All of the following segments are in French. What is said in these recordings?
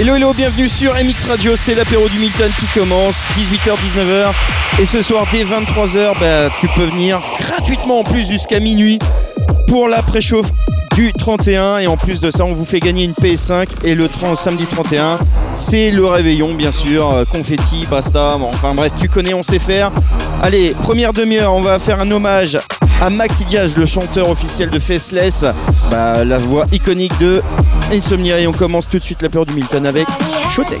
Hello hello, bienvenue sur MX Radio, c'est l'apéro du Milton qui commence, 18h-19h. Et ce soir dès 23h, bah, tu peux venir gratuitement en plus jusqu'à minuit pour la préchauffe du 31 et en plus de ça on vous fait gagner une PS5 et le 30, samedi 31 c'est le réveillon bien sûr euh, confetti basta enfin bref tu connais on sait faire. Allez première demi-heure on va faire un hommage à Maxi Diaz le chanteur officiel de Faceless. Bah, la voix iconique de Insomnia et on commence tout de suite la peur du Milton avec Showtech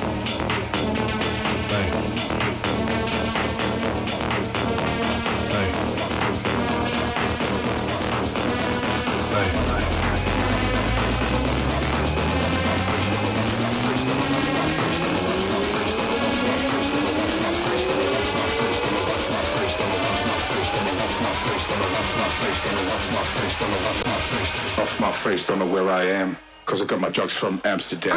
constructs from Amsterdam.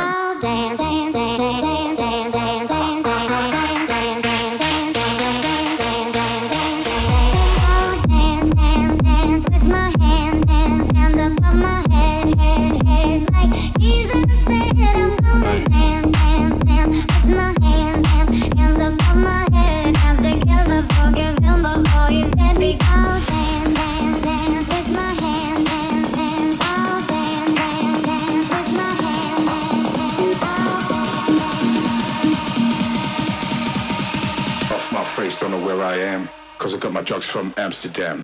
From Amsterdam.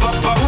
Où t'es,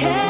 care.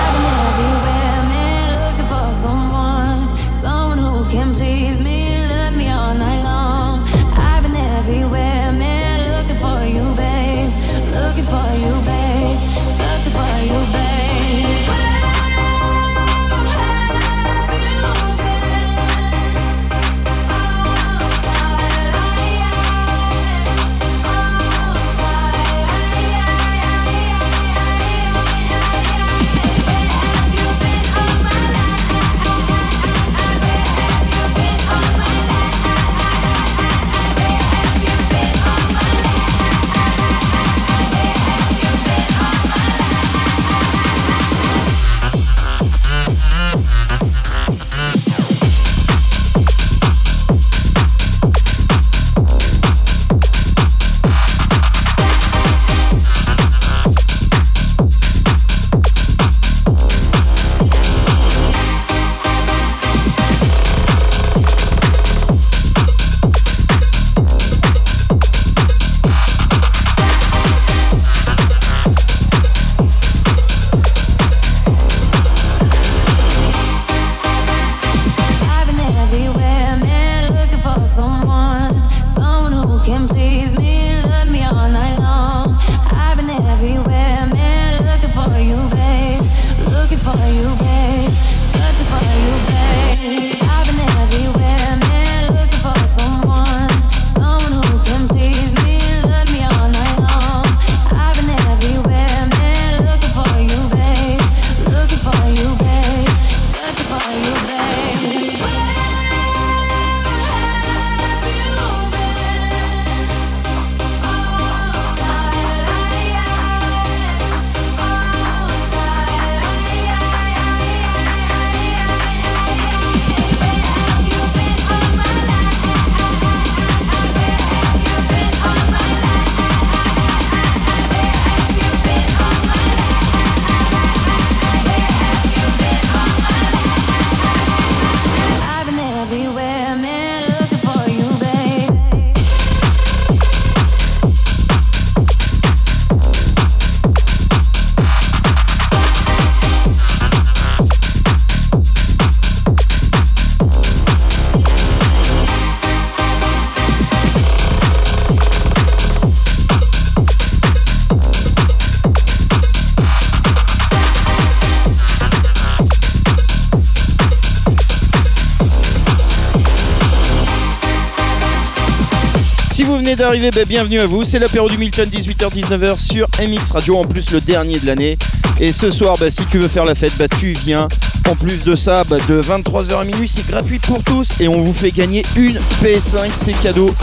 Bah, bienvenue à vous. C'est l'apéro du Milton, 18h-19h sur MX Radio, en plus le dernier de l'année. Et ce soir, bah, si tu veux faire la fête, bah, tu viens. En plus de ça, bah, de 23h à minuit, c'est gratuit pour tous. Et on vous fait gagner une PS5, c'est cadeau.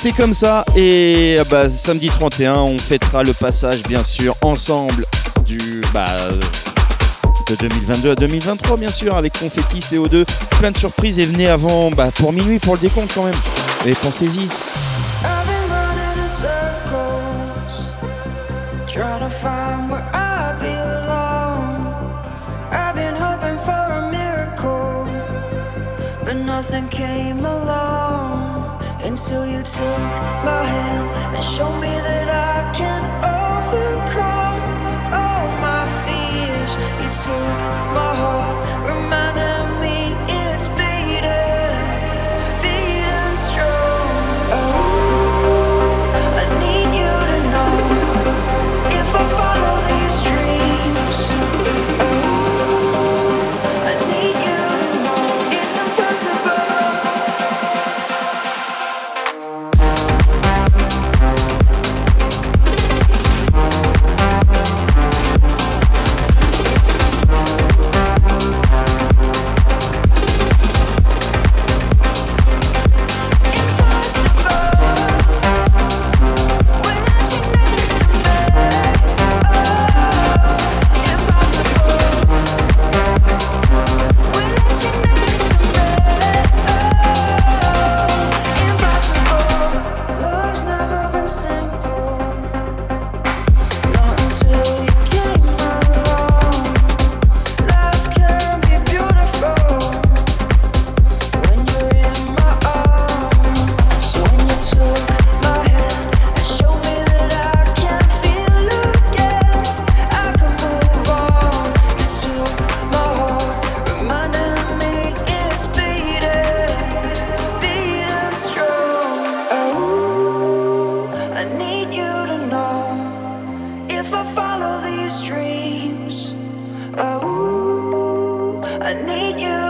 C'est comme ça. Et samedi 31, on fêtera le passage, bien sûr, ensemble du. De 2022 à 2023 bien sûr avec confetti CO2 plein de surprises et venez avant pour minuit pour le décompte quand même et pensez-y took my hand and showed me that I can overcome all my fears. You took my heart, need you.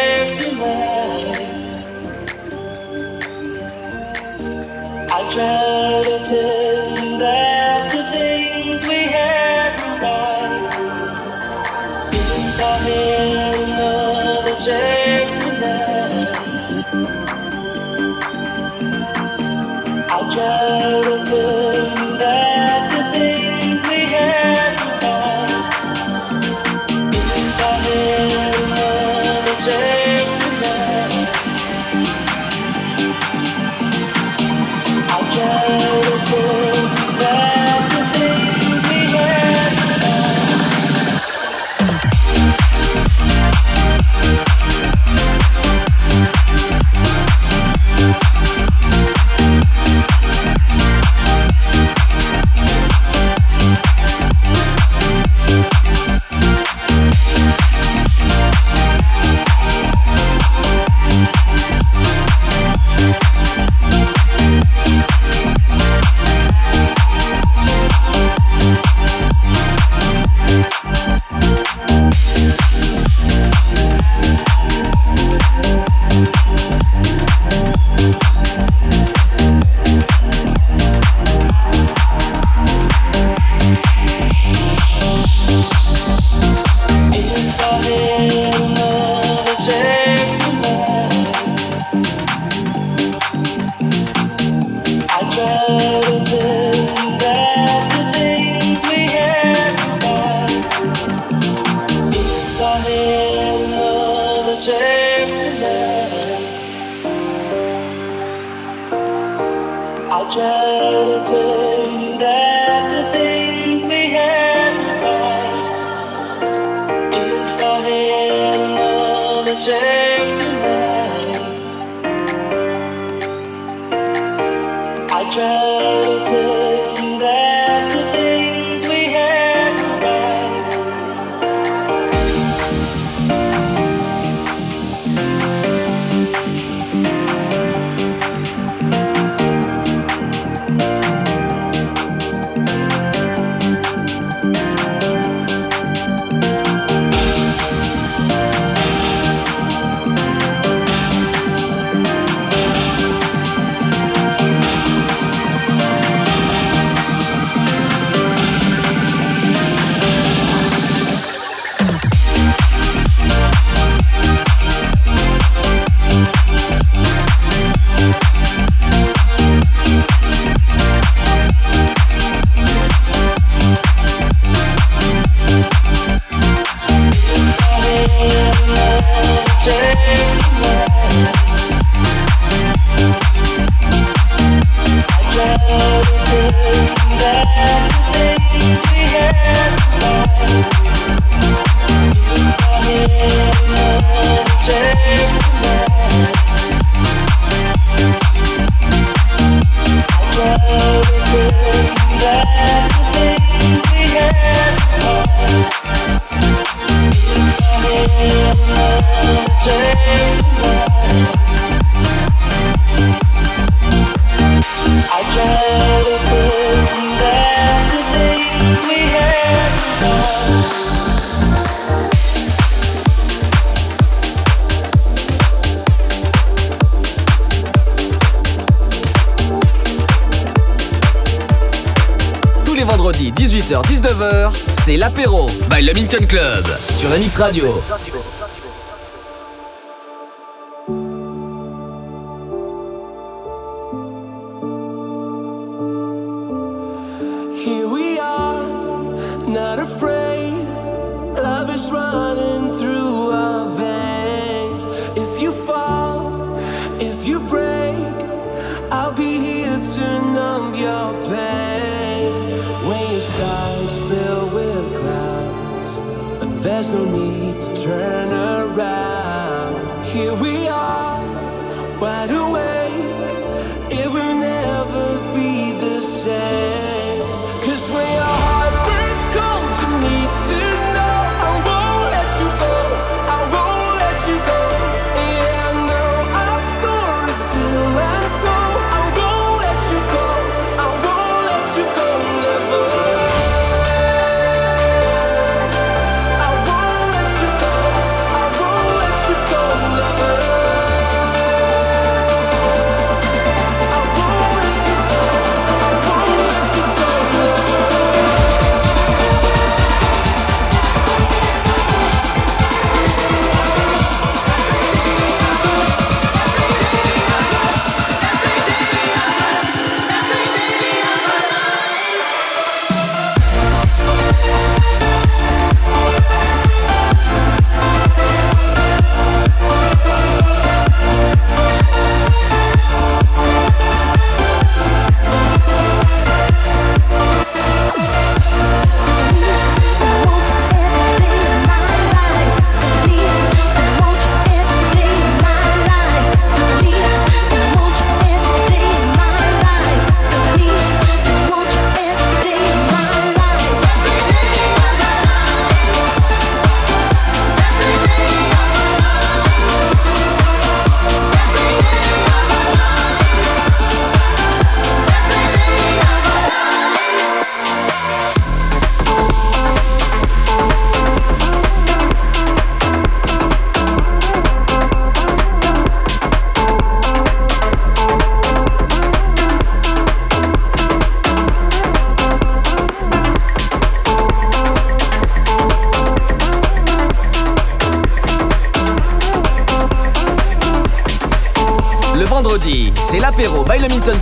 I try to take 18h-19h, c'est l'apéro by le Minton Club sur la Mix Radio.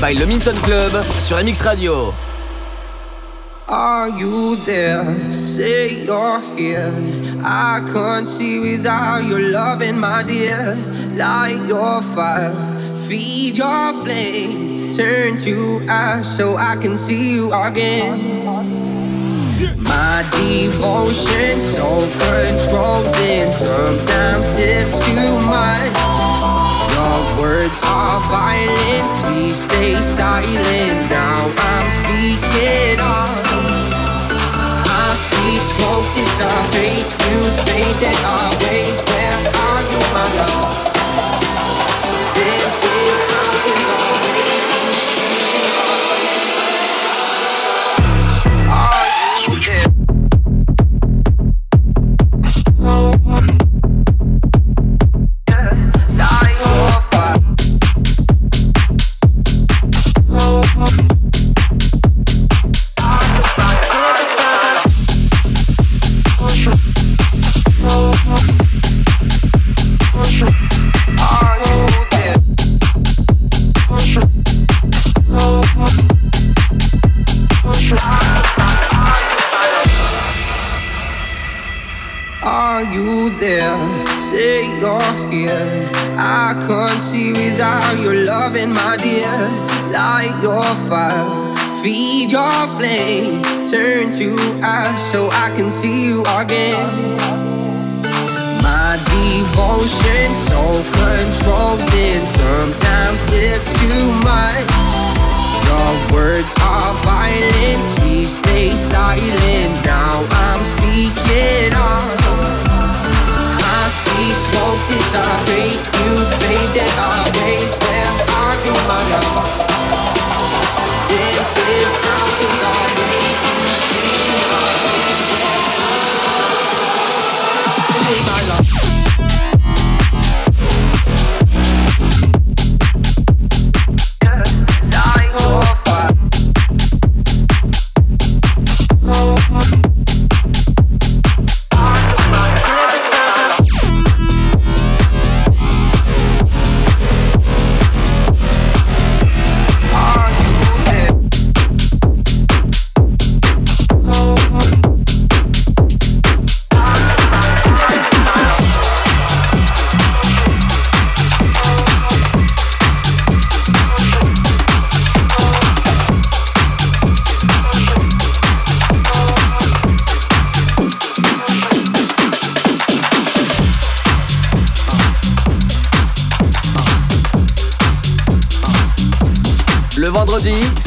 by Le Minton Club sur MX Radio. Are you there? Say you're here. I can't see without your loving, my dear. Light your fire, feed your flame, turn to ash so I can see you again. My devotion so controlling, sometimes it's too much words are violent. Please stay silent. Now I'm speaking up. I see smoke is. You think that our wait? Where are you, my love?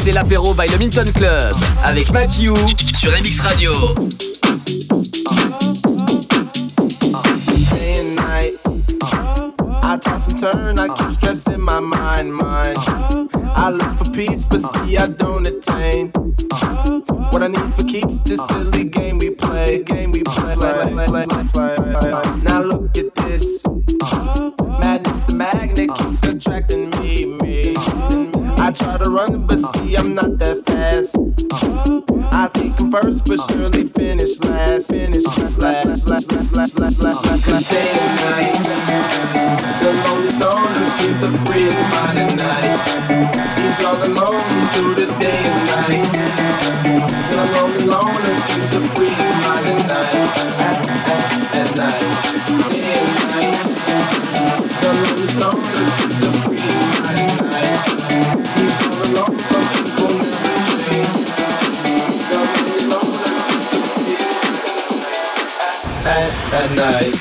C'est l'apéro by le Minton Club avec Mathieu sur MX Radio. I toss and turn, I keep stressing my mind, mind. I look for peace, but see, I don't attain. What I need for keeps this silly game we play, game we play. play, play, play, play. Now look at this. Madness, the magnet keeps attracting me. I try to run, but see, I'm not that fast. I think I'm first, but surely finish last. Finish last, last, last, last, last, last, last, last, last. Day and night. The lonely stoner seems to free his mind at night. He's all alone through the day and night. midnight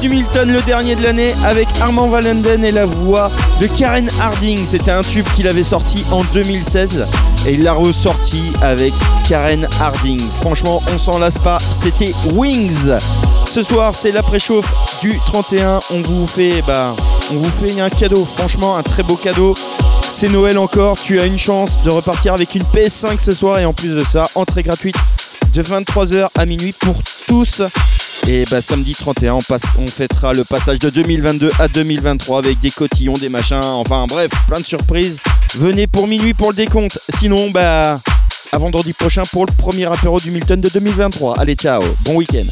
Du Milton, le dernier de l'année, avec Armand Valenden et la voix de Karen Harding. C'était un tube qu'il avait sorti en 2016 et il l'a ressorti avec Karen Harding. Franchement, on s'en lasse pas, c'était Wings. Ce soir, c'est l'après-chauffe du 31. On vous fait, bah, on vous fait un cadeau. Franchement, un très beau cadeau. C'est Noël encore. Tu as une chance de repartir avec une PS5 ce soir et en plus de ça, entrée gratuite de 23h à minuit pour tous. Et bah, samedi 31, on, on fêtera le passage de 2022 à 2023 avec des cotillons, des machins, enfin bref, plein de surprises. Venez pour minuit pour le décompte. Sinon, bah, à vendredi prochain pour le premier apéro du Milton de 2023. Allez, ciao, bon week-end.